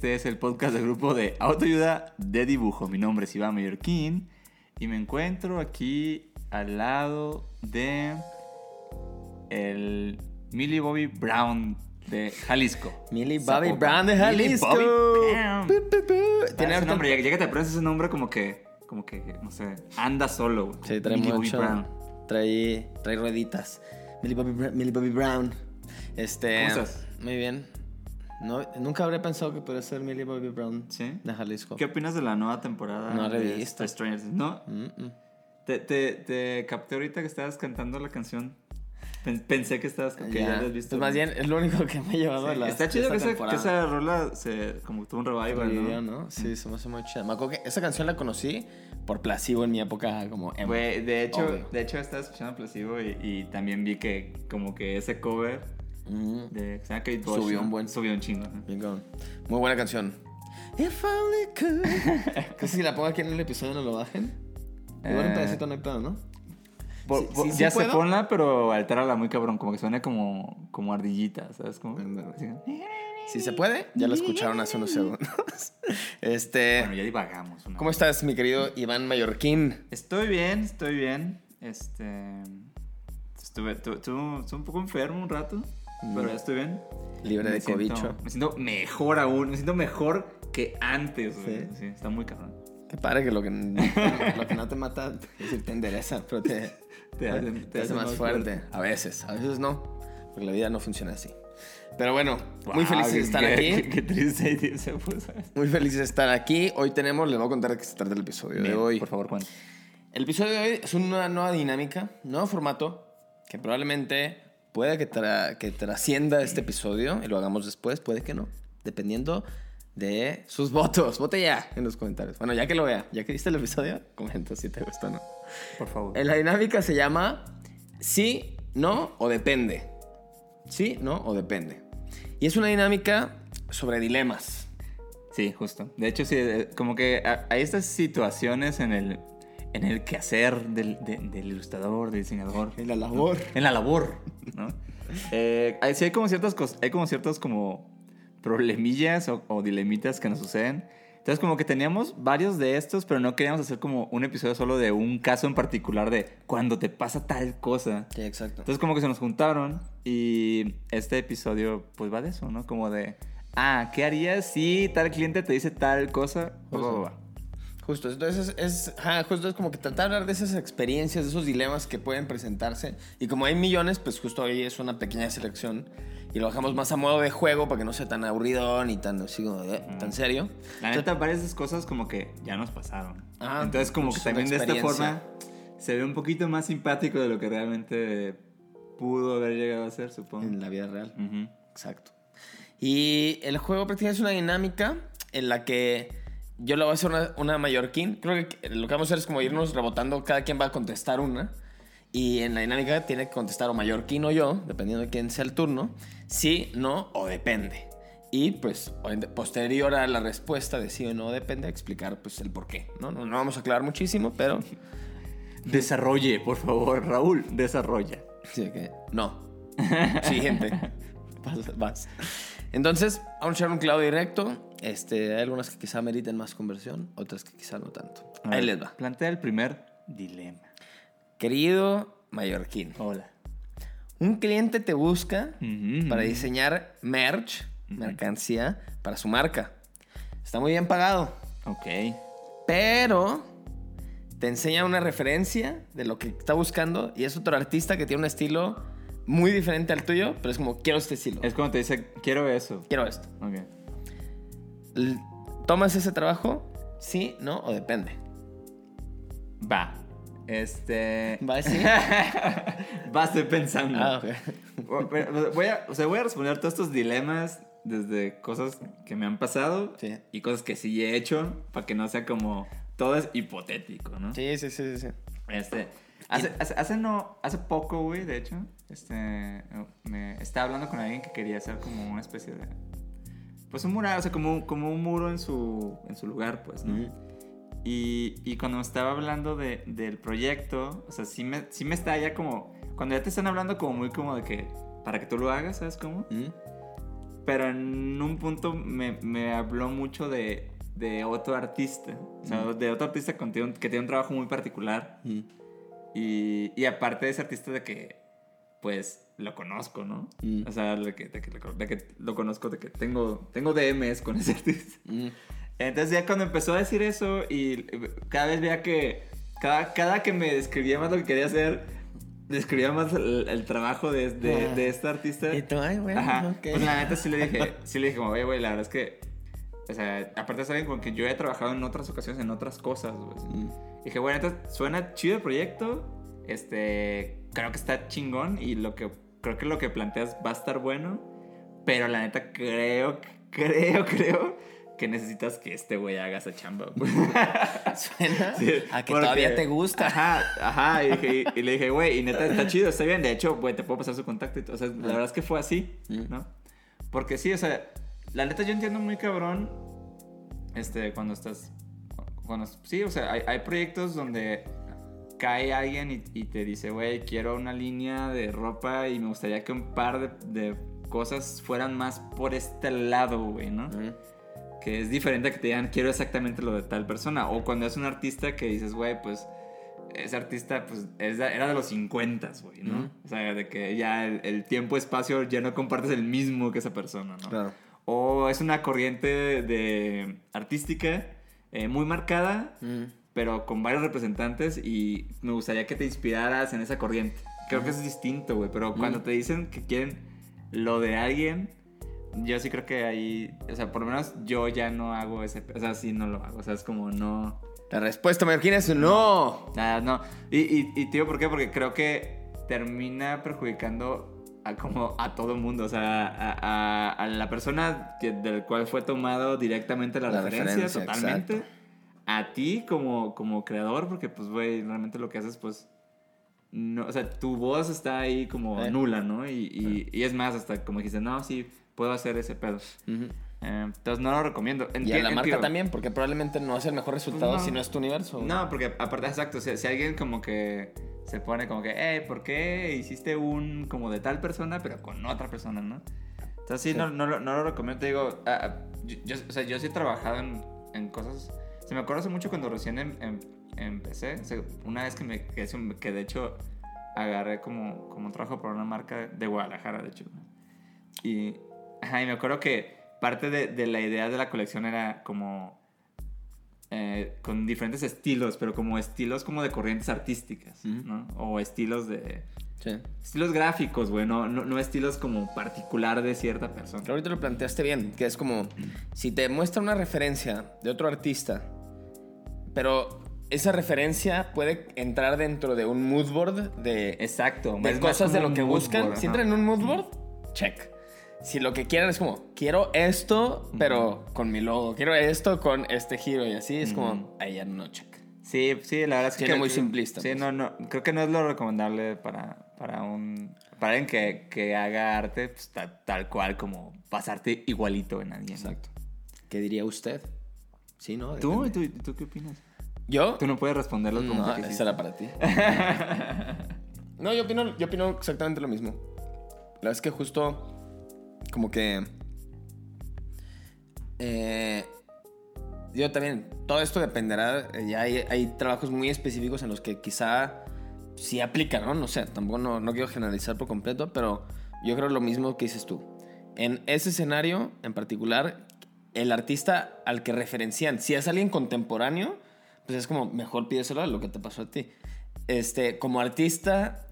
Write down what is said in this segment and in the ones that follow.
Este es el podcast del grupo de autoayuda de dibujo. Mi nombre es Iván Mallorquín y me encuentro aquí al lado de el Millie Bobby Brown de Jalisco. Millie Bobby Zapopan. Brown de Millie Jalisco. Bobby Brown. Pu. Tiene ese nombre, ya, ya que te aprendes ese nombre como que, como que, no sé, anda solo. Sí, trae Millie Bobby mucho. Brown. Trae, trae rueditas. Millie Bobby, Millie Bobby Brown. Este. ¿Cómo estás? Muy bien. No, nunca habría pensado que podría ser Millie Bobby Brown ¿Sí? de Jalisco. ¿Qué opinas de la nueva temporada No de visto. Stranger Things? No, Mm, mm. Te, te, te capté ahorita que estabas cantando la canción. Pen- Pensé que estabas que ya, Ya. habías visto. Pues más bien, es lo único que me ha llevado Sí, a la. Está chido que, esa, que esa rola se, como tuvo un revival, ¿no? ¿no? Sí, se me hace muy chida. Me acuerdo que esa canción la conocí por Placebo en mi época como emo. Güey, de hecho, Obvio. de hecho estaba escuchando Placebo y, y también vi que como que ese cover Mm, de Bush, Subió un buen- Subió un chingo. cabrón. Muy buena canción. If only could. que si la pongo aquí en el episodio no lo bajen. Igual un Eh, hay pedo, ¿no? Por- Sí, por- sí, sí ya se puedo. ponla, pero altérala muy cabrón, como que suena como, como ardillita, ¿sabes? Como. Si se puede, ya lo escucharon hace unos segundos. Este. Bueno, ya divagamos. ¿Cómo estás, mi querido Iván Mallorquín? Estoy bien, estoy bien. Este. Estuve, tu- tu- estuve un poco enfermo un rato, pero ya estoy bien. Libre Me de siento- cobicho. Me siento mejor aún, me siento mejor que antes, güey. ¿Sí? Sí, está muy cabrón. Qué padre que lo que, lo que no te mata, es decir, te endereza, pero te, Te hace- te te hace hace más más fuerte. A veces, a veces no, porque la vida no funciona así. Pero bueno, muy Wow, feliz de estar qué- aquí. Qué, qué triste idea se puso. Muy feliz de estar aquí. Hoy tenemos, les voy a contar de qué se trata el episodio de Bien, hoy. Por favor, Juan. El episodio de hoy es una nueva dinámica, nuevo formato que probablemente pueda que, tra- que trascienda este episodio y lo hagamos después, puede que no, dependiendo de sus votos. Vote ya en los comentarios. Bueno, ya que lo vea, ya que viste el episodio, comenta si te gustó o no. Por favor. Eh, La dinámica se llama sí, no o depende. Sí, no o depende. Y es una dinámica sobre dilemas. Sí, justo. De hecho, sí, eh, como que hay estas situaciones en el, en el quehacer del, de- del ilustrador, del diseñador. En la labor. En la labor, ¿no? Eh, hay, sí hay como ciertas cosas, hay como ciertos como problemillas o, o dilemitas que nos suceden. Entonces como que teníamos varios de estos, pero no queríamos hacer como un episodio solo de un caso en particular de cuando te pasa tal cosa. Sí, exacto. Entonces como que se nos juntaron y este episodio pues va de eso, ¿no? Como de, ah, ¿qué harías si tal cliente te dice tal cosa? Va, va, va. Justo, entonces es, es, ajá, justo es como que tratar de hablar de esas experiencias, de esos dilemas que pueden presentarse. Y como hay millones, pues justo hoy es una pequeña selección. Y lo dejamos más a modo de juego para que no sea tan aburrido ni tan, así eh, tan serio. La neta, varias de esas cosas como que ya nos pasaron. Ah, Entonces como que también de esta forma se ve un poquito más simpático de lo que realmente pudo haber llegado a ser, supongo. En la vida real. Ujú. Exacto. Y el juego prácticamente es una dinámica en la que yo le voy a hacer una, una mallorquín. Creo que lo que vamos a hacer es como irnos rebotando, cada quien va a contestar una. Y en la dinámica tiene que contestar o mallorquín o yo, dependiendo de quién sea el turno. Sí, no o depende. Y pues posterior a la respuesta de sí o no depende, explicar pues el por qué. No, no, no vamos a aclarar muchísimo, pero Desarrolle, por favor, Raúl, desarrolla. Sí, que no. Siguiente. Vas, vas. Entonces, vamos a echar un clavo directo. Este, hay algunas que quizá meriten más conversión, otras que quizá no tanto. A Ahí ver, les va. Plantea el primer dilema. Querido mallorquín, Hola. un cliente te busca Ujú. para diseñar merch, mercancía, para su marca. Está muy bien pagado, Ok. pero te enseña una referencia de lo que está buscando y es otro artista que tiene un estilo muy diferente al tuyo, pero es como, quiero este estilo. Es como te dice, quiero eso. Quiero esto. Ok. ¿Tomas ese trabajo? ¿Sí, no o depende? Va. Este. ¿Va decir? Va, estoy pensando. Ah, ok. Voy a, o sea, voy a responder todos estos dilemas desde cosas que me han pasado Sí. y cosas que sí he hecho, para que no sea como todo es hipotético, ¿no? Sí, sí, sí, sí. sí. Este, hace, hace, hace no, hace poco, güey, de hecho, este, me estaba hablando con alguien que quería hacer como una especie de, pues un mural, o sea, como, como un muro en su, en su lugar, pues, ¿no? Ujú. Y, y cuando me estaba hablando de, del proyecto, o sea, sí me, sí me está ya como, cuando ya te están hablando como muy como de que, para que tú lo hagas, ¿sabes cómo? Ujú. Pero en un punto me, me habló mucho de, de otro artista, o sea, de otro artista con- que tiene un trabajo muy particular. Y, y aparte de ese artista de que, pues, lo conozco, ¿no? Mm. O sea, de que, de que, lo- de que lo conozco, de que tengo, tengo DMs con ese artista. Ujú. Entonces ya cuando empezó a decir eso y cada vez veía que, cada, cada que me describía más lo que quería hacer, describía más el, el trabajo de, de, Ah. de este artista. Y tú, ay, bueno, Ajá. ok. Pues la neta sí le dije, sí le dije como, oye, güey, la verdad es que, o sea, aparte es alguien con quien yo he trabajado en otras ocasiones, en otras cosas, güey. Ujú. Dije, bueno, entonces suena chido el proyecto. Este, creo que está chingón y lo que creo que lo que planteas va a estar bueno, pero la neta creo, creo, creo que necesitas que este güey haga esa chamba. Suena Sí, a que porque- todavía te gusta. Ajá, ajá. Y, dije- y le dije, güey, y neta está chido, está bien. De hecho, güey, te puedo pasar su contacto. y. O sea, la verdad es que fue así, Mm. ¿no? Porque sí, o sea, la neta yo entiendo muy cabrón, este, cuando estás, cuando, sí, o sea, hay, hay proyectos donde cae alguien y, y te dice, güey, quiero una línea de ropa y me gustaría que un par de, de cosas fueran más por este lado, güey, ¿no? Que es diferente a que te digan quiero exactamente lo de tal persona o cuando es un artista que dices güey pues ese artista pues era de los 50 güey no o sea de que ya el, el tiempo espacio ya no compartes el mismo que esa persona no Claro. O es una corriente de artística eh, muy marcada Ujú. pero con varios representantes y me gustaría que te inspiraras en esa corriente. Creo que eso es distinto, güey, pero cuando te dicen que quieren lo de alguien, yo sí creo que ahí, o sea, por lo menos yo ya no hago ese, o sea, sí no lo hago, o sea, es como no, La respuesta, mallorquina, es no. nada, no. Y, y, y digo por qué, porque creo que termina perjudicando a como a todo mundo, o sea, a, a- a la persona que- del cual fue tomado directamente la, La referencia, referencia, totalmente. exacto. A ti como, como creador, porque pues, güey, realmente lo que haces, pues, no, o sea, tu voz está ahí como Eh. nula, ¿no? Y, y, y es más, hasta como dijiste, no, sí, puedo hacer ese pedo. Ujú. Eh, entonces no lo recomiendo. Y a Enti- la marca entiendo. también, porque probablemente no es el mejor resultado Pues no. si no es tu universo. No, porque aparte, exacto, si, si alguien como que se pone como que, hey, ¿por qué hiciste un como de tal persona, pero con otra persona, no? Entonces sí, Sí. No, no, lo- no lo recomiendo, te digo, ah, ah, yo, yo- o sea, yo sí he trabajado en, en cosas, se me acuerda hace mucho cuando recién em- em- empecé, o sea, una vez que me que, de hecho agarré como, como un trabajo para una marca de Guadalajara, de hecho. Y, ajá, y me acuerdo que parte de, de la idea de la colección era como eh, con diferentes estilos, pero como estilos como de corrientes artísticas. ¿no? O estilos de... Sí. Estilos gráficos, güey, no, no, no estilos como particular de cierta persona. Ahorita lo planteaste bien, que es como si te muestra una referencia de otro artista, pero esa referencia puede entrar dentro de un mood board de, Exacto. de cosas de lo que buscan. board, si ajá. entran en un mood board, check. Si lo que quieren es como, quiero esto, pero con mi logo, quiero esto con este giro y así, es como, Ujú. ahí ya no check. Sí, sí, la verdad es que... Siendo muy simplista, Sí, pues. no, no, creo que no es lo recomendable para, para un... Para alguien que, que haga arte pues, ta- tal cual como pasarte igualito en alguien. ¿no? ¿Qué diría usted? Sí, ¿no? ¿Tú? ¿Tú, ¿Tú qué opinas? ¿Yo? Tú no puedes responder las No, esa era para ti. no, yo opino, yo opino exactamente lo mismo. La verdad es que justo como que... eh, yo también, todo esto dependerá, eh, ya hay, hay trabajos muy específicos en los que quizá sí aplica, ¿no? No sé, tampoco no, no quiero generalizar por completo, pero yo creo lo mismo que dices tú. En ese escenario en particular, el artista al que referencian, si es alguien contemporáneo, pues es como mejor pídeselo a lo que te pasó a ti. Este, como artista,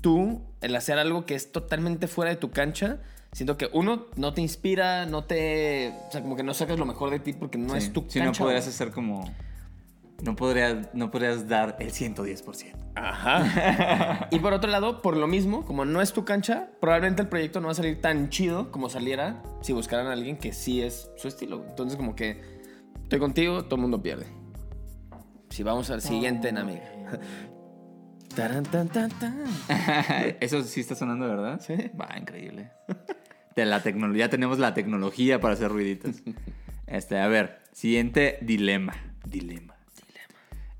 tú, el hacer algo que es totalmente fuera de tu cancha, siento que uno no te inspira, no te. O sea, como que no sacas lo mejor de ti porque no Sí. es tu Si no cancha. podrías güey. hacer como... no podrías, no podrías dar el 110%. Ajá. y por otro lado, por lo mismo, como no es tu cancha, probablemente el proyecto no va a salir tan chido como saliera si buscaran a alguien que sí es su estilo. Entonces, como que estoy contigo, todo el mundo pierde. Si vamos al siguiente, Namiga. Taran, tan, tan, tan. Eso sí está sonando, ¿verdad? Sí. Va, increíble. De la tecnología, tenemos la tecnología para hacer ruiditos. Este, a ver, siguiente dilema. Dilema.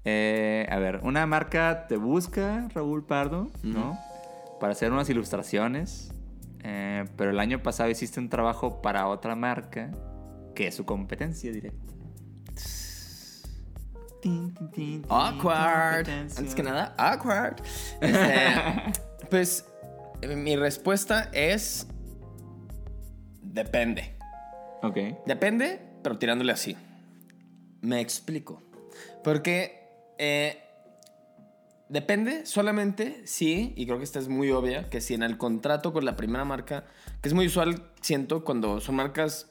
Eh, a ver, una marca te busca, Raúl Pardo, ¿no? Para hacer unas ilustraciones. eh, pero el año pasado hiciste un trabajo para otra marca que es su competencia directa. Awkward. Antes que nada, awkward. Este, pues mi respuesta es depende. Ok. Depende, pero tirándole así. Me explico. Porque eh, depende solamente si, y creo que esta es muy obvia, que si en el contrato con la primera marca, que es muy usual, siento, cuando son marcas,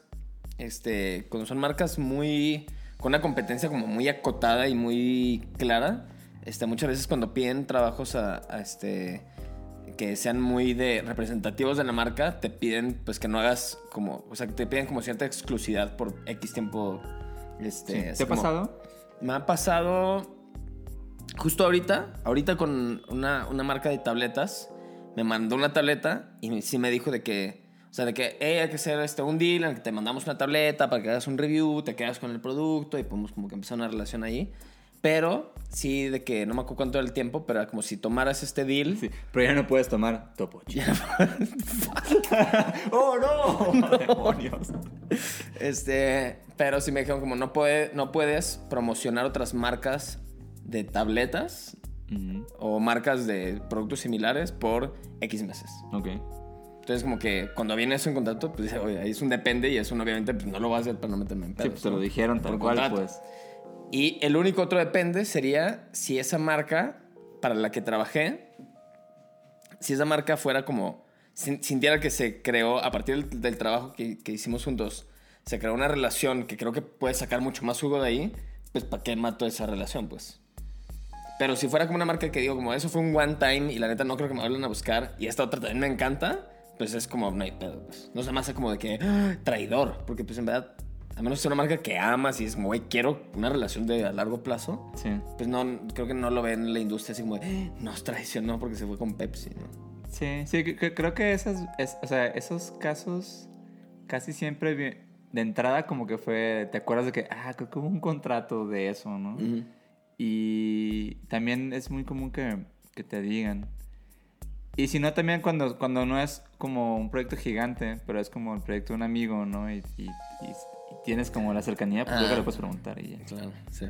este, cuando son marcas muy, con una competencia como muy acotada y muy clara, este, muchas veces cuando piden trabajos a, a, este, que sean muy de representativos de la marca, te piden pues que no hagas como, o sea, que te piden como cierta exclusividad por X tiempo. Este, Sí. ¿Te ha como- pasado? Me ha pasado justo ahorita, ahorita con una, una marca de tabletas, me mandó una tableta y sí me dijo de que, o sea, de que "Hey, hay que hacer este, un deal en el que te mandamos una tableta para que hagas un review, te quedas con el producto y podemos como que empezar una relación ahí. Pero sí, de que no me acuerdo cuánto era el tiempo, pero era como si tomaras este deal. Sí, pero ya no puedes tomar Topo Chico. ¡Oh, no! ¡Demonios! Este, pero sí me dijeron como no, puede, no puedes promocionar otras marcas de tabletas Ujú, o marcas de productos similares por X meses. Ok. Entonces, como que cuando viene eso en contacto, pues dice, oye, ahí es un depende y eso obviamente pues, no lo va a hacer para no meterme en pedos. Sí, pues te lo dijeron tal cual, contrato. pues. Y el único otro depende sería si esa marca para la que trabajé, si esa marca fuera como, sin- sintiera que se creó a partir del, del trabajo que, que hicimos juntos, se creó una relación que creo que puede sacar mucho más jugo de ahí, pues ¿para qué mato esa relación? Pues. Pero si fuera como una marca que digo, como eso fue un one time y la neta no creo que me vuelvan a buscar y esta otra también me encanta, pues es como, no hay pedo, pues. No se me hace como de que, "Ah, traidor, porque pues en verdad, a menos que sea una marca que amas y es como, güey, quiero una relación de a largo plazo, Sí. pues no, creo que no lo ven en la industria así como de, "Ah, nos traicionó porque se fue con Pepsi, ¿no? Sí, sí, creo que esas, es- o sea, esos casos casi siempre de entrada como que fue, ¿te acuerdas de que, ah, creo que hubo un contrato de eso, ¿no? Y también es muy común que, que te digan. Y si no, también cuando, cuando no es como un proyecto gigante, pero es como el proyecto de un amigo, ¿no? Y, y- y- y tienes como la cercanía, pues luego Ah. le puedes preguntar y ya. Claro, sí.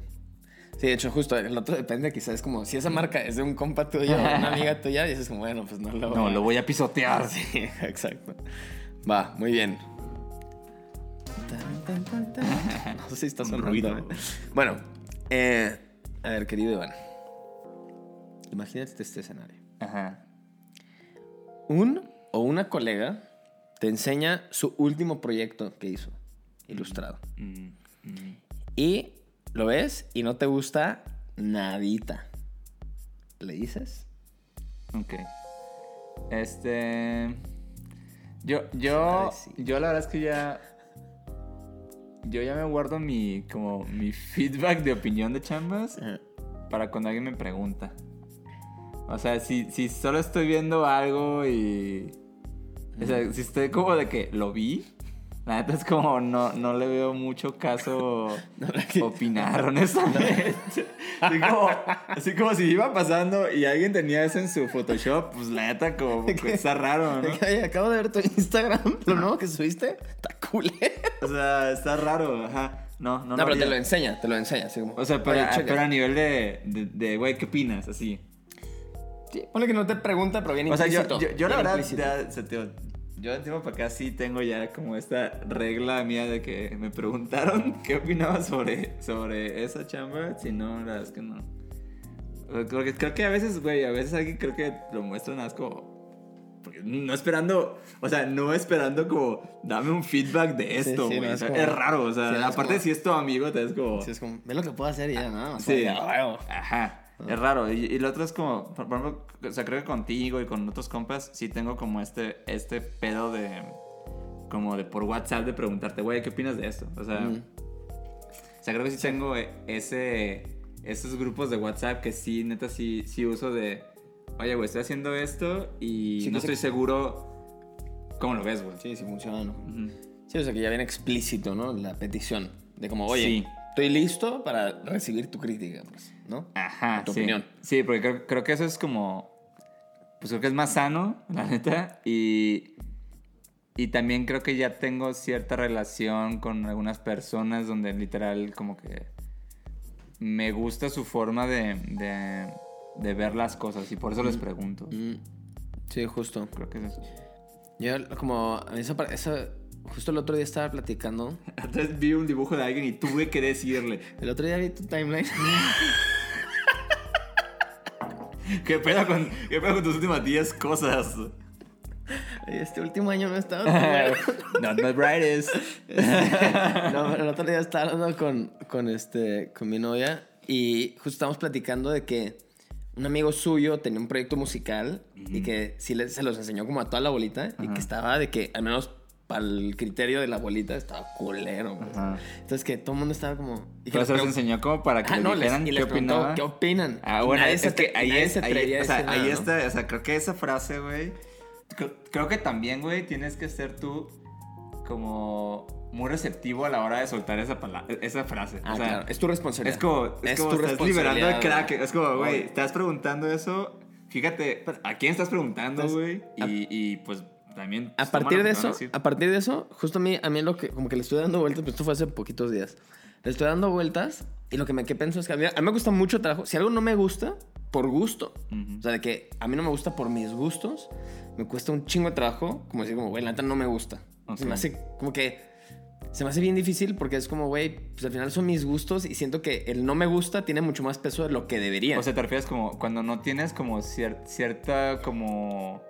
Sí, de hecho, justo el otro depende, quizás es como si esa marca es de un compa tuyo o una amiga tuya, y dices como, bueno, pues no lo No, lo voy a pisotear. Sí, exacto. Va, muy bien. No sé si está ruido. ¿eh? Bueno, eh, a ver, querido Iván. Imagínate este escenario. Ajá. Un o una colega te enseña su último proyecto que hizo, ilustrado. Mm, mm. Y lo ves y no te gusta nadita. ¿Le dices? Ok. Este. Yo, yo, sí. yo la verdad es que ya. Yo ya me guardo mi, como, mi feedback de opinión de chambas para cuando alguien me pregunta. O sea, si, si solo estoy viendo algo y. O sea, si estoy como de que lo vi, la neta es como no, no le veo mucho caso opinar, honestamente. Así como, así como si iba pasando y alguien tenía eso en su Photoshop, pues la neta como que está raro, ¿no? Ay, acabo de ver tu Instagram, lo nuevo que subiste. Está cool. O sea, está raro, ajá. No, no, No, lo pero te lo enseña, te lo enseña. Así como, O sea, pero, "Oye, a- checa". pero a nivel de, de, de, güey, ¿qué opinas? Así. Sí, ponle que no te pregunta, pero bien O sea, yo, implícito. yo, yo la verdad, implícito. ya, o sea, tío, yo de tiempo para acá sí tengo ya como esta regla mía de que me preguntaron qué opinaba sobre, sobre esa chamba, si no, la verdad es que no. O sea, Creo que, creo que a veces, güey, a veces alguien creo que lo muestra nada más como porque no esperando, o sea, no esperando como, dame un feedback de Sí, esto, sí, güey. no, O es sea, como- es raro, o sea, sí, es aparte como- si es tu amigo, te es como... Sí, es como, ve lo que puedo hacer y ya, nada más. Sí. Ya. Ajá. Es raro. Y, y lo otro es como, por, por ejemplo, o sea, creo que contigo y con otros compas sí tengo como este, este pedo de, como de por WhatsApp de preguntarte, güey, ¿qué opinas de esto? O sea, Mm. o sea, creo que sí tengo e- ese, esos grupos de WhatsApp que sí, neta, sí, sí uso de, oye, güey, estoy haciendo esto y Sí, no que estoy seguro cómo lo ves, güey. Sí, sí funciona, ¿no? Sí, o sea que ya viene explícito, ¿no? La petición. De como, oye, Sí. estoy listo para recibir tu crítica, pues, ¿no? Ajá, tu sí. opinión. Sí, porque creo, creo que eso es como. Pues creo que es más sano, la neta. Y. Y también creo que ya tengo cierta relación con algunas personas donde literal como que me gusta su forma de, de, de ver las cosas y por eso les pregunto. Mm, Sí, justo. Creo que es eso. Yo como, esa, esa- justo el otro día estaba platicando. Entonces vi un dibujo de alguien y tuve que decirle, El otro día vi tu timeline. ¿qué pedo con, qué pedo con tus últimas 10 cosas? Este último año no estaba. Not my brightest. no, pero el otro día estaba hablando con, con, este, con mi novia y justo estábamos platicando de que un amigo suyo tenía un proyecto musical y que sí le- se los enseñó como a toda la bolita y que estaba de que, al menos para el criterio de la bolita, estaba culero. Entonces que todo el mundo estaba como... Y que Pero les se los enseñó como para que Ah, les no, les, dijeran y qué les preguntó opinaban. qué opinan. Ah, Y bueno, nadie es se que ahí, es, ahí, o sea, decir ahí nada, ¿no? está, o sea, creo que esa frase, güey, creo, que también, güey, tienes que ser tú como muy receptivo a la hora de soltar esa, pala- esa frase. Ah, o sea, claro. Es tu responsabilidad. es como, es Es como tu estás liberando el crack. Es como, güey, estás preguntando eso, fíjate, ¿a quién estás preguntando, güey? Y, y, pues también... A pues, partir de a eso, a partir de eso, justo a mí, a mí lo que, como que le estoy dando vueltas, pero esto fue hace poquitos días. Le estoy dando vueltas y lo que me que pienso es que a mí, a mí me gusta mucho el trabajo. Si algo no me gusta, por gusto, Ujú. o sea, de que a mí no me gusta por mis gustos, me cuesta un chingo de trabajo, como decir, como, güey, la neta no me gusta. Se Ok. me hace como que, se me hace bien difícil porque es como, güey, pues al final son mis gustos y siento que el no me gusta tiene mucho más peso de lo que debería. O sea, te refieres como cuando no tienes como cier- cierta como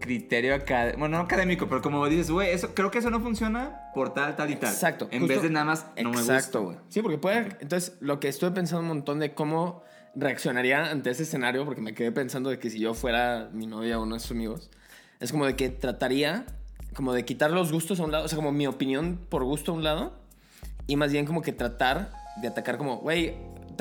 criterio académico, bueno, no académico, pero como dices, güey, eso creo que eso no funciona por tal, tal y tal. Exacto. En justo- vez de nada más no. Exacto, güey. Sí, porque puede. Entonces, lo que estuve pensando un montón de cómo reaccionaría ante ese escenario, porque me quedé pensando de que si yo fuera mi novia o uno de sus amigos, es como de que trataría como de quitar los gustos a un lado, o sea, como mi opinión por gusto a un lado, y más bien como que tratar de atacar como, güey,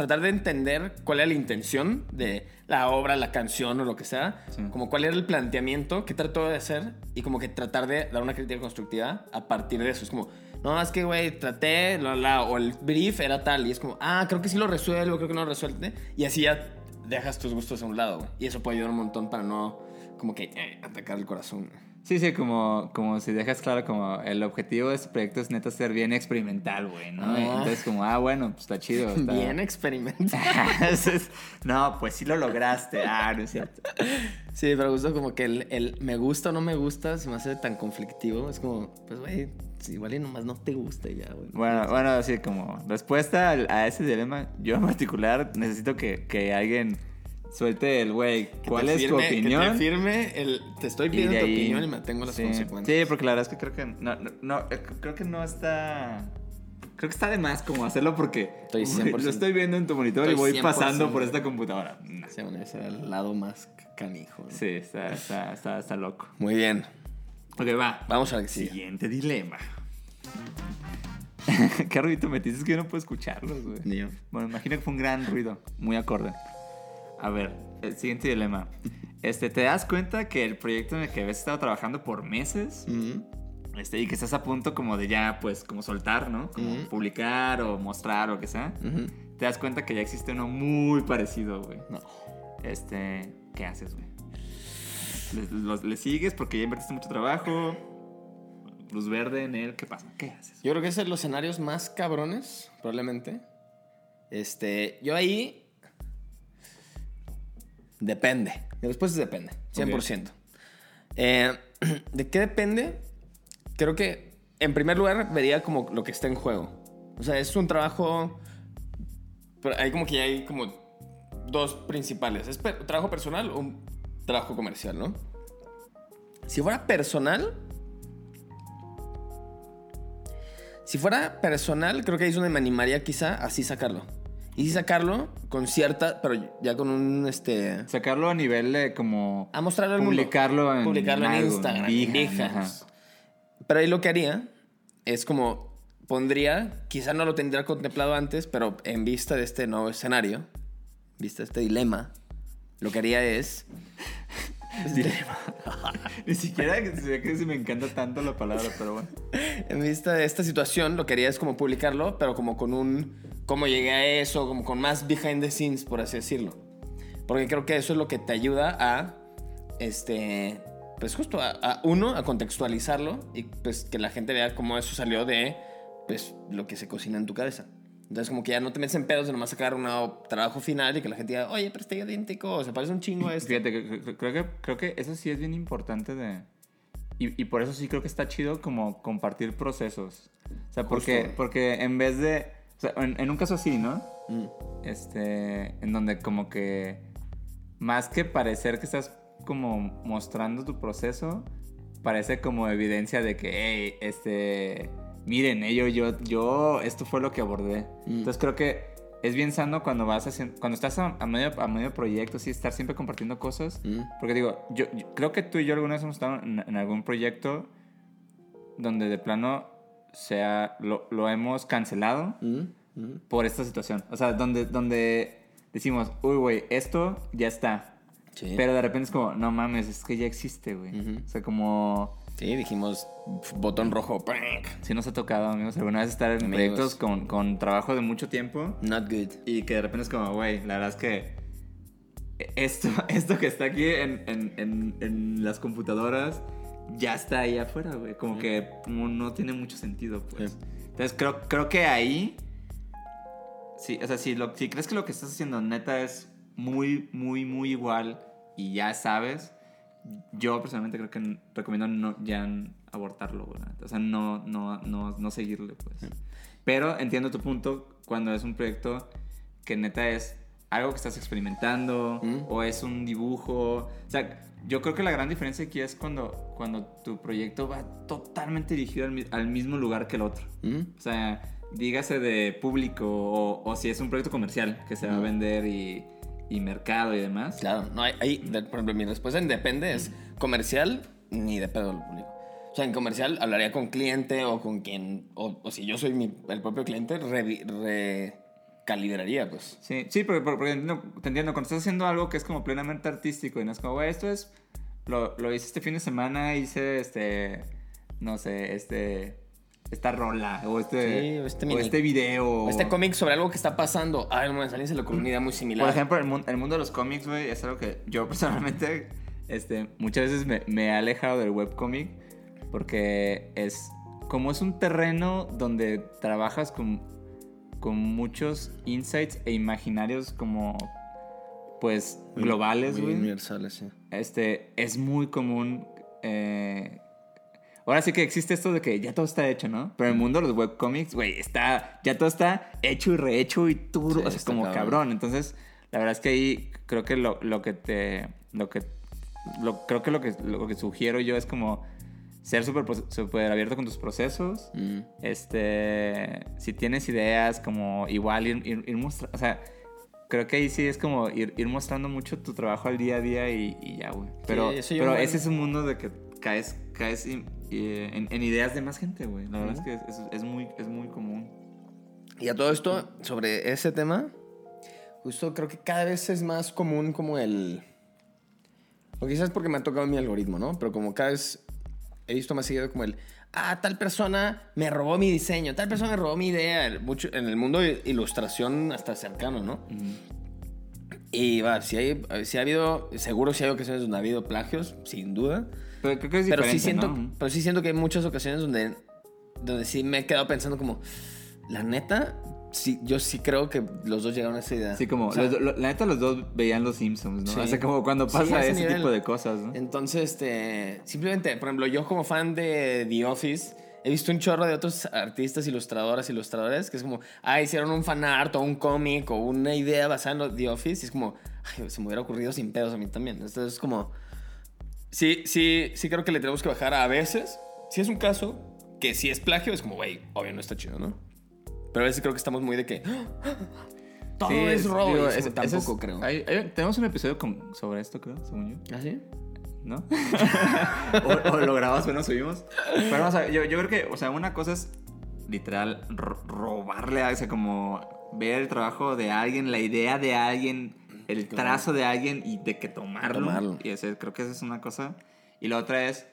tratar de entender cuál era la intención de la obra, la canción o lo que sea, Sí. como cuál era el planteamiento, qué trató de hacer y como que tratar de dar una crítica constructiva a partir de eso. Es como, no, es que, güey, traté, la, la, o el brief era tal y es como, ah, creo que sí lo resuelvo, creo que no lo resuelve y así ya dejas tus gustos a un lado. Y eso puede ayudar un montón para no, como que, eh, atacar el corazón. Sí, sí, como, como si dejas claro como el objetivo de este proyecto es neta ser bien experimental, güey, ¿no? Ah. Entonces como, ah, bueno, pues está chido. Está... Bien experimental. Entonces, no, pues sí lo lograste. Ah, no es cierto. Sí, pero justo como que el, el me gusta o no me gusta se me hace tan conflictivo. Es como, pues, güey, si igual y nomás no te gusta ya, güey. Bueno, bueno, así como respuesta a ese dilema, yo en particular necesito que, que alguien suelte el, güey, Que ¿cuál es tu que opinión? te firme el, te estoy pidiendo tu ahí- opinión y me tengo las sí. consecuencias. Sí, porque la verdad es que creo que no, no, no, eh, creo que no está creo que está de más como hacerlo porque Estoy güey, 100%. lo estoy viendo en tu monitor y voy pasando 100%. por esta computadora. No. Sí, bueno, ese era el lado más canijo. ¿no? Sí, está, está, está, está loco. Muy bien. Ok, va. Vamos a ver que sigue. Siguiente dilema. ¿Qué ruido metiste? Es que yo no puedo escucharlos, güey. Bueno, imagino que fue un gran ruido, muy acorde. A ver, el siguiente dilema. Este, ¿te das cuenta que el proyecto en el que habías estado trabajando por meses este, y que estás a punto como de ya, pues, como soltar, ¿no? Como publicar o mostrar o lo que sea. Te das cuenta que ya existe uno muy parecido, güey. No. Este, ¿qué haces, güey? ¿Le, le sigues porque ya invertiste mucho trabajo? Luz verde en él, ¿qué pasa? ¿Qué haces? Yo creo que es de los escenarios más cabrones, probablemente. Este, yo ahí. Depende. Mi respuesta es depende, 100%. Eh, ¿De qué depende? Creo que, en primer lugar, vería como lo que está en juego. O sea, es un trabajo. Pero hay como que hay como dos principales. ¿Es per- trabajo personal o un trabajo comercial, no? Si fuera personal. Si fuera personal, creo que ahí es donde me animaría quizá así sacarlo. Y sí sacarlo con cierta, pero ya con un este. Sacarlo a nivel de como. A mostrarlo al mundo. Publicarlo en, Publicarlo en Instagram, en Behance, Behance. Pero ahí lo que haría es como pondría, quizá no lo tendría contemplado antes, pero en vista de este nuevo escenario, en vista de este dilema, lo que haría es. Dilema. Ni siquiera que me encanta tanto la palabra, pero bueno. En vista de esta situación, lo que haría es como publicarlo, pero como con un. Cómo llegué a eso, como con más behind the scenes, por así decirlo. Porque creo que eso es lo que te ayuda a. Este. Pues justo a, a uno, a contextualizarlo y pues que la gente vea cómo eso salió de. Pues lo que se cocina en tu cabeza. Entonces, como que ya no te metes en pedos de nomás sacar un trabajo final y que la gente diga, oye, pero está idéntico, o se parece un chingo a esto. Fíjate, creo que, creo que eso sí es bien importante de... Y, y por eso sí creo que está chido como compartir procesos. O sea, porque, Justo. porque en vez de... O sea, en, en un caso así, ¿no? Mm. Este, en donde como que... Más que parecer que estás como mostrando tu proceso, parece como evidencia de que, hey, este... Miren, eh, yo, yo, yo, esto fue lo que abordé. Mm. Entonces creo que es bien sano cuando vas haciendo, cuando estás a, a medio, a medio proyecto, sí, estar siempre compartiendo cosas. Mm. Porque digo, yo, yo creo que tú y yo alguna vez hemos estado en, en algún proyecto donde de plano sea, lo, lo hemos cancelado Mm. Mm. por esta situación. O sea, donde, donde decimos, uy, güey, esto ya está. Sí. Pero de repente es como, no mames, es que ya existe, güey. O sea, como... Sí, dijimos botón rojo. Si nos ha tocado, amigos, alguna vez estar en Amigos. proyectos con, con trabajo de mucho tiempo Not good. y que de repente es como, güey, la verdad es que esto, esto que está aquí en, en- en- en las computadoras ya está ahí afuera, güey. Como que no tiene mucho sentido, pues. Sí. Entonces creo, creo que ahí, sí, o sea, si, lo, si crees que lo que estás haciendo neta es muy, muy, muy igual y ya sabes, yo personalmente creo que recomiendo no, ya abortarlo, güey. O sea, no, no, no, no seguirle, pues. Pero entiendo tu punto cuando es un proyecto que neta es algo que estás experimentando Mm. o es un dibujo. O sea, yo creo que la gran diferencia aquí es cuando, cuando tu proyecto va totalmente dirigido al, al mismo lugar que el otro. Mm. O sea, dígase de público o, o si es un proyecto comercial que se va a vender y, y mercado y demás. Claro, no hay, por ejemplo, mi respuesta en depende es comercial ni de pedo lo público. O sea, en comercial hablaría con cliente o con quien, o, o si yo soy mi- el propio cliente, revi- recalibraría, pues. Sí, sí, porque, porque- entiendo, te entiendo, cuando estás haciendo algo que es como plenamente artístico y no es como, güey, esto es, lo, lo hice este fin de semana, hice este, no sé, este, esta rola, o este, Sí, o este o este video. O Este cómic sobre algo que está pasando. Ay, no, alguien se le ocurrió una idea muy similar. Por ejemplo, el, mun- el mundo de los cómics, güey, es algo que yo personalmente, este, muchas veces me, me he alejado del webcómic porque es, como es un terreno donde trabajas con, con muchos insights e imaginarios como, pues, globales, muy güey. universales, sí. Este, es muy común. eh, ahora sí que existe esto de que ya todo está hecho, ¿no? Pero en el mundo de los webcomics, güey, está. Ya todo está hecho y rehecho y tú, Sí, o sea, como cabrón. cabrón. Entonces, la verdad es que ahí creo que lo, lo que te. Lo que. Lo, creo que lo, que lo que sugiero yo es como ser súper súper abierto con tus procesos. Mm. Este, si tienes ideas, como igual ir, ir, ir mostra- o sea, creo que ahí sí es como ir, ir mostrando mucho tu trabajo al día a día y, y ya, güey. Pero, yo pero ese es un mundo de que caes, caes y, en, en ideas de más gente, güey. La verdad es que es, es muy, es muy común. Y a todo esto, sobre ese tema, justo creo que cada vez es más común como el... O quizás porque me ha tocado mi algoritmo, ¿no? Pero como cada vez he visto más seguido como el... Ah, tal persona me robó mi diseño, tal persona me robó mi idea. Mucho, en el mundo de ilustración hasta cercano, ¿no? Y va, si, hay, si ha habido, seguro si hay ocasiones donde ha habido plagios, sin duda. Pero creo que es Pero sí, siento, ¿no? pero sí siento que hay muchas ocasiones donde, donde sí me he quedado pensando como, la neta, sí, yo sí creo que los dos llegaron a esa idea. Sí, como, O sea, los lo- la neta los dos veían los Simpsons, ¿no? Sí. O sea, como cuando Sí, pasa a ese ese tipo de cosas, ¿no? Entonces, este, simplemente, por ejemplo, yo como fan de The Office, he visto un chorro de otros artistas, ilustradoras, ilustradores, que es como, ah, hicieron un fan art o un cómic o una idea basada en The Office, y es como, ay, se me hubiera ocurrido sin pedos a mí también. Entonces es como, sí, sí, sí creo que le tenemos que bajar a veces. Si es un caso que si es plagio, es como, güey, obvio no está chido, ¿no? Pero a veces creo que estamos muy de que todo Sí, es robo. digo, ese tampoco es- creo. hay- hay- tenemos un episodio con- sobre esto, creo, según yo. ¿Ah, sí? ¿no? o, o lo grabamos o no subimos. Pero vamos a ver, yo, yo creo que, o sea, una cosa es literal ro- robarle, a- o sea, como ver el trabajo de alguien, la idea de alguien, el trazo de alguien y de que tomarlo. Tomarlo. Y ese, creo que esa es una cosa. Y la otra es,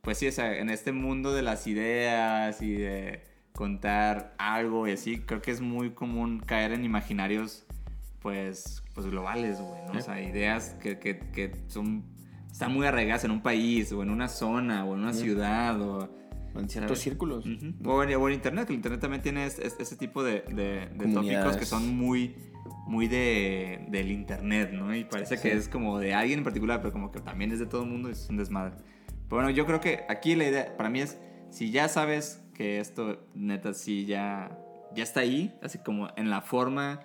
pues sí, o sea, en este mundo de las ideas y de contar algo y así, creo que es muy común caer en imaginarios, pues, pues globales, güey, ¿no? O sea, ideas que, que, que son, están muy arraigadas en un país o en una zona o en una ciudad o... En ciertos ¿sabes? círculos. O, en, o en internet, que el internet también tiene es- es- ese tipo de, de- de tópicos que son muy, muy de, del internet, ¿no? Y parece que es como de alguien en particular, pero como que también es de todo el mundo y es un desmadre. Pero bueno, yo creo que aquí la idea para mí es, si ya sabes que esto neta sí ya, ya está ahí, así como en la forma...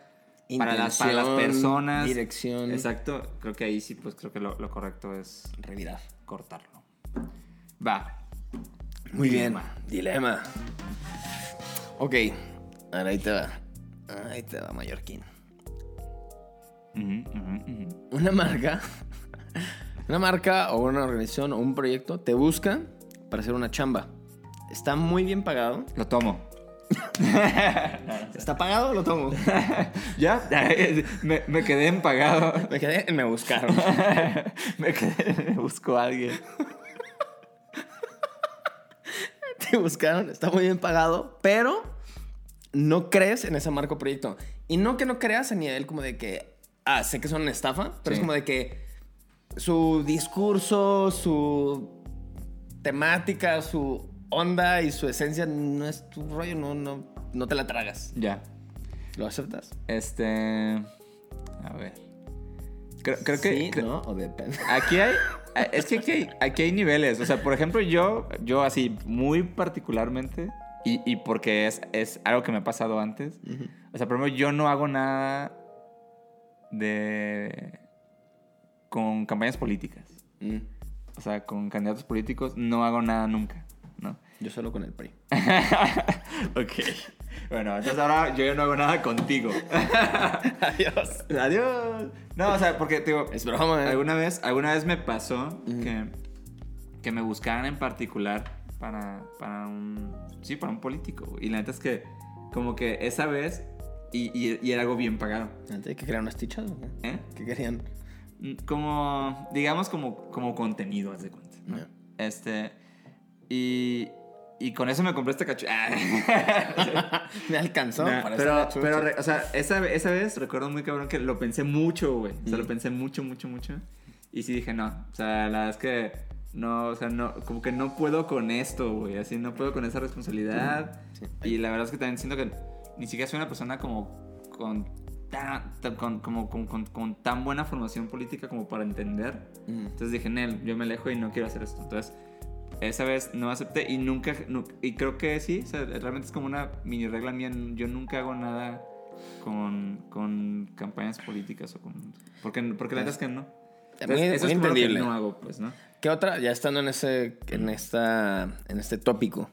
Para las, para las personas. Dirección. Exacto. Creo que ahí sí, pues creo que lo, lo correcto es Revirar. cortarlo. Va. Muy bien. Dilema. Ok. Ahora ahí te va. Ahí te va, Mallorquín. Una marca. Una marca o una organización o un proyecto te busca para hacer una chamba. Está muy bien pagado. Lo tomo. ¿Está pagado? Lo tomo. ¿Ya? me, me quedé empagado. Me quedé en me buscaron. me quedé, me buscó alguien. Te buscaron, está muy bien pagado, pero no crees en esa marca o proyecto. Y no que no creas a nivel como de que, ah, sé que son una estafa, pero es como de que su discurso, su temática, su onda y su esencia no es tu rollo, no, no, no te la tragas. Ya. ¿Lo aceptas? Este. A ver. Creo, creo que. Sí, cre- ¿no? O depende. Aquí hay. Es que aquí hay, aquí hay niveles. O sea, por ejemplo, yo, yo así, muy particularmente, y, y porque es, es algo que me ha pasado antes. O sea, por ejemplo, yo no hago nada de. con campañas políticas. Mm, O sea, con candidatos políticos no hago nada nunca. Yo solo con el PRI. ok. Bueno, entonces ahora yo ya no hago nada contigo. Adiós. Adiós. No, o sea, porque digo, Es broma, ¿eh? alguna vez, alguna vez me pasó que, que me buscaran en particular para, para un, sí, para un político. Y la neta es que como que esa vez, y, y- y era algo bien pagado. ¿Qué querían unas tichas? ¿Eh? ¿Qué querían? Mm, Como, digamos, como, como contenido, haz de cuenta. Este, y, y con eso me compré este cacho. Me alcanzó. Nah, para pero, pero, re- o sea, esa, esa vez recuerdo muy cabrón que lo pensé mucho, güey. O sea, Mm. lo pensé mucho, mucho, mucho. Y sí dije, no. O sea, la verdad es que no, o sea, no, como que no puedo con esto, güey. Así no puedo con esa responsabilidad. Sí. Y la verdad es que también siento que ni siquiera soy una persona como con tan, tan- con, como, con, con- con tan buena formación política como para entender. Mm. Entonces dije, Nel, yo me alejo y no quiero hacer esto. Entonces, esa vez no acepté y nunca, nu- y creo que sí, o sea, realmente es como una mini regla mía. Yo nunca hago nada con, con campañas políticas o con... Porque, porque la verdad es que no. Muy- Entonces, eso muy es como lo que entendible. no hago, pues, ¿no? ¿Qué otra, ya estando en ese, en esta, en este tópico,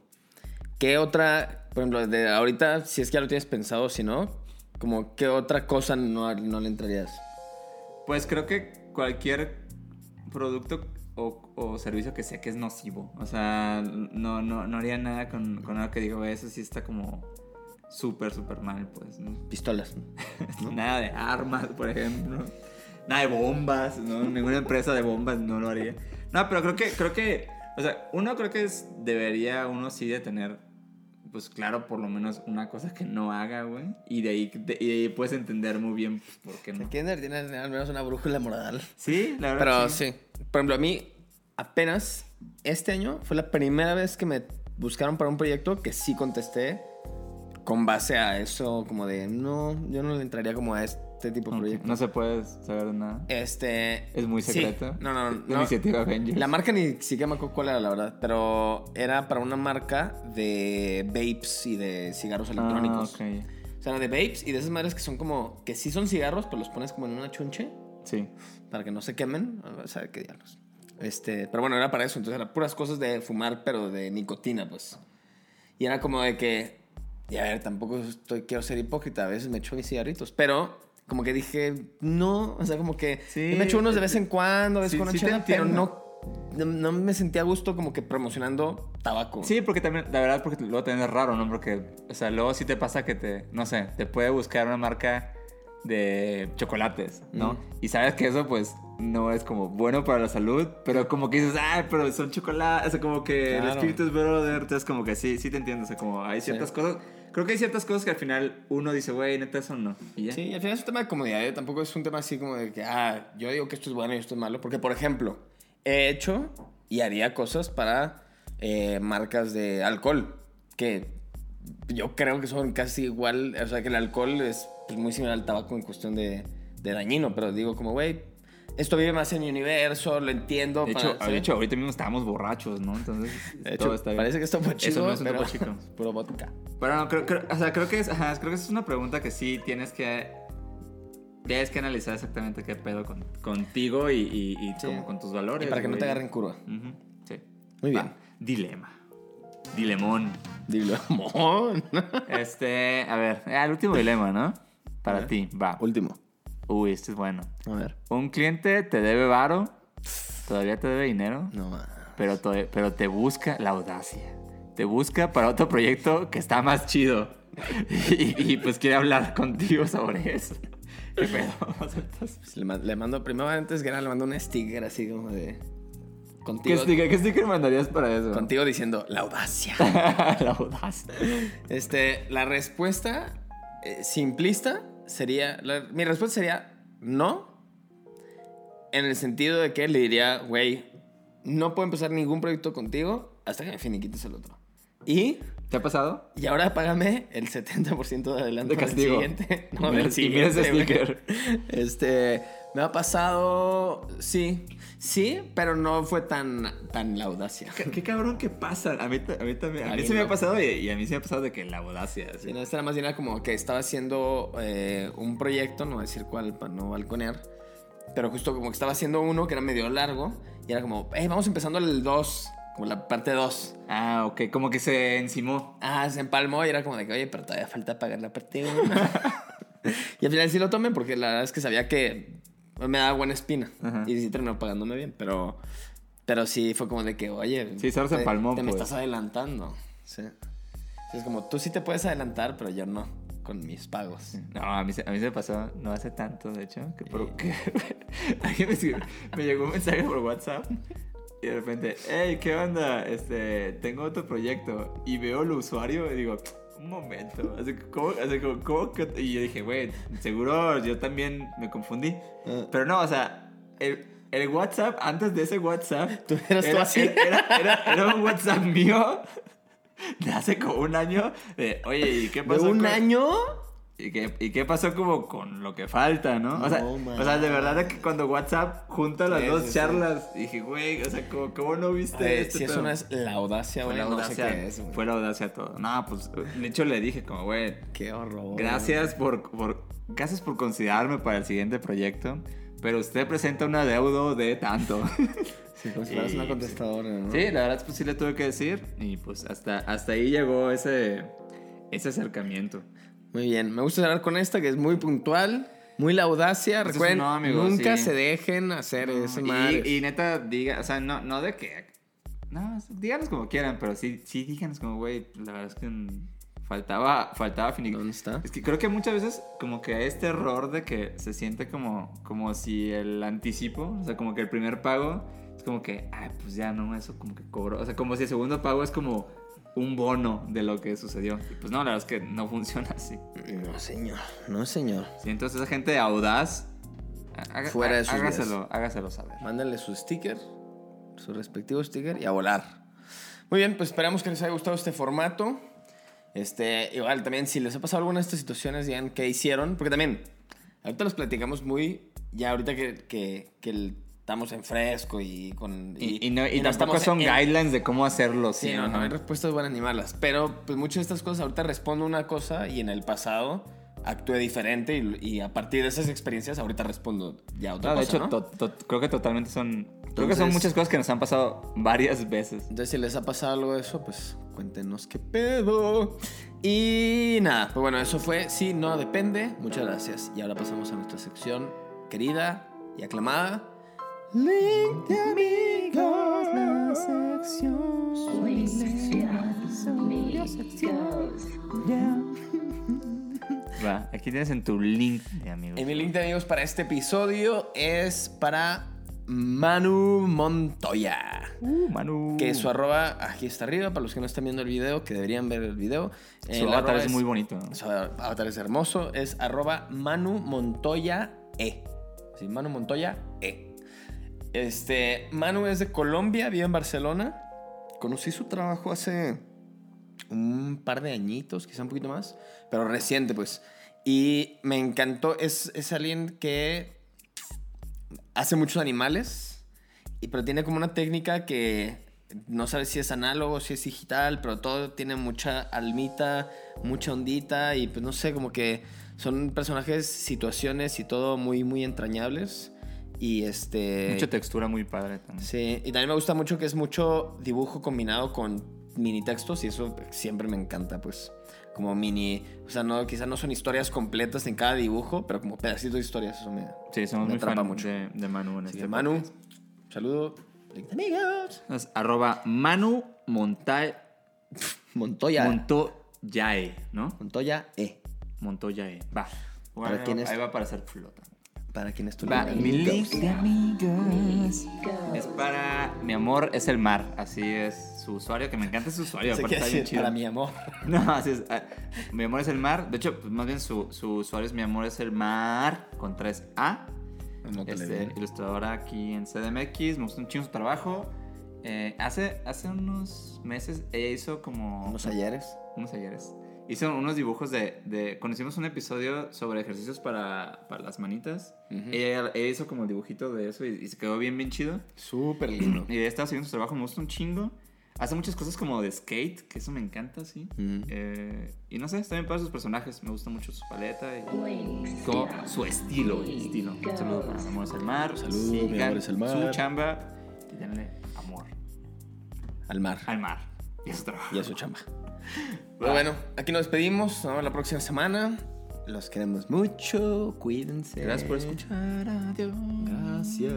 qué otra, por ejemplo, de ahorita, si es que ya lo tienes pensado, si no, como qué otra cosa no, no le entrarías? Pues creo que cualquier producto o, o servicio que sé que es nocivo. O sea, no, no, no haría nada con, con algo que digo, eso sí está como súper, súper mal, pues, ¿no? Pistolas. Nada de armas, por ejemplo. Nada de bombas, ¿no? Ninguna empresa de bombas no lo haría. No, pero creo que, creo que, o sea, uno creo que es, debería uno sí de tener, pues claro, por lo menos una cosa que no haga, güey. Y de ahí, de, y de ahí puedes entender muy bien pues, por qué no. Kinder tiene al menos una brújula moral. Sí, la verdad. Pero sí. sí. Por ejemplo, a mí apenas este año fue la primera vez que me buscaron para un proyecto que sí contesté con base a eso, como de, no, yo no le entraría como a este tipo de. No se puede saber nada. Este. Es muy sí. secreto. No, no, La no. iniciativa Avengers. La marca ni siquiera me acuerdo cuál era, la verdad. Pero era para una marca de vapes y de cigarros electrónicos. Ah. O sea, de vapes y de esas madres que son como. que sí son cigarros, pero los pones como en una chunche Sí. para que no se quemen. O sea, qué diablos. Este, pero bueno, era para eso. Entonces eran puras cosas de fumar, pero de nicotina, pues. Y era como de que, y a ver, tampoco estoy, quiero ser hipócrita. A veces me echo mis cigarritos, pero como que dije, no, o sea, como que Sí. me echo unos de vez en cuando, de vez Sí, con sí chela, pero no, no, no me sentía a gusto como que promocionando tabaco. Sí, porque también, la verdad, porque luego también es raro, ¿no? Porque, o sea, luego sí te pasa que te, no sé, te puede buscar una marca de chocolates, ¿no? Mm. Y sabes que eso, pues, no es como bueno para la salud, pero como que dices, ay, pero son chocolates, o sea, como que el Claro. espíritu es brother, entonces como que sí, sí te entiendo, o sea, como hay ciertas Sí. cosas, creo que hay ciertas cosas que al final uno dice, güey, neta, eso no, y ya. Sí, al final es un tema de comodidad, ¿eh? tampoco es un tema así como de que, ah, yo digo que esto es bueno y esto es malo. Porque, por ejemplo, he hecho y haría cosas para eh, marcas de alcohol, que yo creo que son casi igual, o sea, que el alcohol es pues, muy similar al tabaco en cuestión de, de dañino, pero digo como, güey, esto vive más en mi universo, lo entiendo. De para- hecho, ¿sí? de hecho, ahorita mismo estábamos borrachos, ¿no? Entonces, De hecho, todo está bien. parece que está muy chido, Eso no es un pero topo chico. es puro vodka. Pero no, creo, creo- o sea, creo que es, ajá, creo que es una pregunta que sí tienes que tienes que analizar exactamente qué pedo con, contigo y, y, y Sí. como con tus valores. Y para que no te güey. agarren curva. Ujú, Sí. Muy Va, bien. Dilema. Dilemón. Dilo, mon. Este, a ver, ah, el último dilema, ¿no? Para ti, va. Último. Uy, este es bueno. A ver. Un cliente te debe varo, todavía te debe dinero, No más. pero, to- pero te busca la audacia. Te busca para otro proyecto que está más chido. Y, y, pues quiere hablar contigo sobre eso. ¿Qué pedo? ¿Aceptas? Le, le mando, primero antes que nada, le mando un sticker así como de. ¿Qué Contigo, sticker, ¿Qué sticker mandarías para eso? contigo diciendo la audacia. la audacia. Este, la respuesta eh, simplista sería. la- mi respuesta sería no. En el sentido de que le diría, güey, no puedo empezar ningún proyecto contigo hasta que me finiquites el otro. Y. ¿Te ha pasado? Y ahora págame el 70% de adelanto De castigo. del siguiente. Y mira- y mira ese sticker. Este, me ha pasado, sí, sí, pero no fue tan, tan la audacia. Qué, qué cabrón que pasa. A mí, ta- a mí también. A mí se me ha pasado y, y a mí se me ha pasado de que la audacia. así. Sí, no, esta era más bien como que estaba haciendo eh, un proyecto, no voy a decir cuál para no balconear, pero justo como que estaba haciendo uno que era medio largo y era como, hey, vamos empezando el 2, como la parte 2. Ah, ok. Como que se encimó. Ah, se empalmó y era como de que, oye, pero todavía falta pagar la parte 1. y al final sí lo tomé porque la verdad es que sabía que me daba buena espina. Ajá. Y sí terminó pagándome bien, pero, pero sí fue como de que, oye, Sí, te- empalmó, Te me pues. estás adelantando. Sí. Es como, tú sí te puedes adelantar, pero yo no, con mis pagos. No, a mí, se, a mí se me pasó no hace tanto, de hecho, que, por, que alguien me, me llegó un mensaje por WhatsApp y de repente, hey, ¿qué onda? Este, tengo otro proyecto y veo el usuario y digo, un momento, así, ¿cómo, así, como, ¿cómo que? Y yo dije, güey, seguro yo también me confundí. Ah. Pero no, o sea, el, el WhatsApp, antes de ese WhatsApp, ¿Tú eras tú era, así? Era, era- era un WhatsApp mío de hace como un año de, oye, ¿y qué ¿De pasó? un con- año? ¿Y qué, ¿Y qué pasó como con lo que falta, no? O sea, No, o sea de verdad es que cuando WhatsApp junta las Sí, dos sí, sí. charlas, dije, güey, o sea, ¿cómo, cómo no viste Eh, este si eso pedo? no es la audacia, Fue güey, la no sé audacia, qué es, güey. fue la audacia todo. No, pues, de hecho le dije como, güey, Qué horror. gracias por, por, gracias por considerarme para el siguiente proyecto, pero usted presenta un adeudo de tanto. Sí, como si fueras una contestadora, ¿no? Sí, la verdad, pues sí le tuve que decir y pues hasta, hasta ahí llegó ese, ese acercamiento. Muy bien, me gusta cerrar con esta que es muy puntual, muy la audacia. Recuerden, no, amigo, nunca sí. se dejen hacer eso, madres. y, y neta, diga, o sea, no, no de que. No, díganos como quieran, pero sí, sí díganos como, güey, la verdad es que faltaba, faltaba finiquitar. ¿Dónde está? Es que creo que muchas veces como que este error de que se siente como, como si el anticipo, o sea, como que el primer pago es como que, ay, pues ya no, eso como que cobró. O sea, como si el segundo pago es como un bono de lo que sucedió. Y pues no, la verdad es que no funciona así. No, señor, no, señor. Sí, entonces esa gente audaz, haga- Fuera de sus hágaselo, hágaselo saber. Mándenle su sticker, su respectivo sticker y a volar. Muy bien, pues esperamos que les haya gustado este formato. Este, igual también si les ha pasado alguna de estas situaciones, digan qué hicieron, porque también ahorita los platicamos muy, ya ahorita que, que, que el- estamos en fresco y con... Y, y no, y no tampoco estamos son en- guidelines de cómo hacerlo. Sí, no, no hay respuestas buenas ni malas. Pero pues muchas de estas cosas ahorita respondo una cosa y en el pasado actué diferente y, y a partir de esas experiencias ahorita respondo ya otra No, de cosa, hecho, ¿no? to- to- creo que totalmente son Creo que son muchas cosas que nos han pasado varias veces. Entonces, si les ha pasado algo de eso, pues cuéntenos qué pedo. Y nada, pues bueno, eso fue Sí, no depende. Muchas gracias. Y ahora pasamos a nuestra sección querida y aclamada. Link de amigos, la Va, aquí tienes en tu link de amigos. En mi link de amigos para este episodio es para Manu Montoya. Uh, Manu. Que su arroba aquí está arriba, para los que no están viendo el video, que deberían ver el video. Su el avatar es muy bonito. ¿no? Su avatar es hermoso. Es arroba Manu Montoya E. Sí, Manu Montoya E. Este, Manu es de Colombia, vive en Barcelona. Conocí su trabajo hace un par de añitos, quizá un poquito más, pero reciente, pues. Y me encantó. Es, es alguien que hace muchos animales, y, pero tiene como una técnica que no sabes si es análogo, si es digital, pero todo tiene mucha almita, mucha ondita, y pues no sé, como que son personajes, situaciones y todo muy, muy entrañables. Y este. Mucha textura muy padre también. Sí, y también me gusta mucho que es mucho dibujo combinado con mini textos y eso siempre me encanta, pues. Como mini, o sea, no, quizás no son historias completas en cada dibujo, pero como pedacitos de historias, eso me... Sí, somos Me muy fan mucho. de, de Manu en Así este Manu, podcast. saludo. Amigos. Es arroba Manu Monta Montoya. Montoyae, ¿no? Montoya E. Montoyae. Va. ¿Para Bueno, quién es? Ahí va para hacer flota. Para quien es tu Va, link de mi amigos. link de amigos. Es para mi amor es el mar. Así es su usuario, que me encanta su usuario. Está bien chido. para mi amor. No, así es. ah, Mi amor es el mar. De hecho, pues, más bien su, su usuario es mi amor es el mar con 3A. Anótale Este, ilustradora aquí en CDMX. Me gusta un chingo su trabajo. Eh, hace, hace unos meses ella hizo como... Unos ayeres. unos ayeres. Hizo unos dibujos de, de... Cuando hicimos un episodio sobre ejercicios para, para las manitas, Ujú. ella, ella hizo como el dibujito de eso y, y se quedó bien, bien chido. Súper lindo. Y estaba siguiendo su trabajo, me gusta un chingo. Hace muchas cosas como de skate, que eso me encanta, sí. Ujú. Eh, y no sé, está bien para sus personajes. Me gusta mucho su paleta y como su estilo. el estilo. Un saludo para Mi Amor es el Mar. Salud, Mi Sigan Amor es el Mar. Su chamba y denle amor Al mar. al mar. Y a su trabajo. Y a su chamba. Pero bueno, aquí nos despedimos. Nos vemos la próxima semana. Los queremos mucho. Cuídense. Gracias por escuchar. Adiós. Gracias.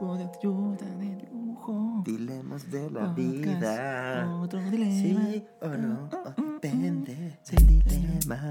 De ayuda de lujo. Dilemas de la vida. Otro dilema. Sí o no, depende del dilema.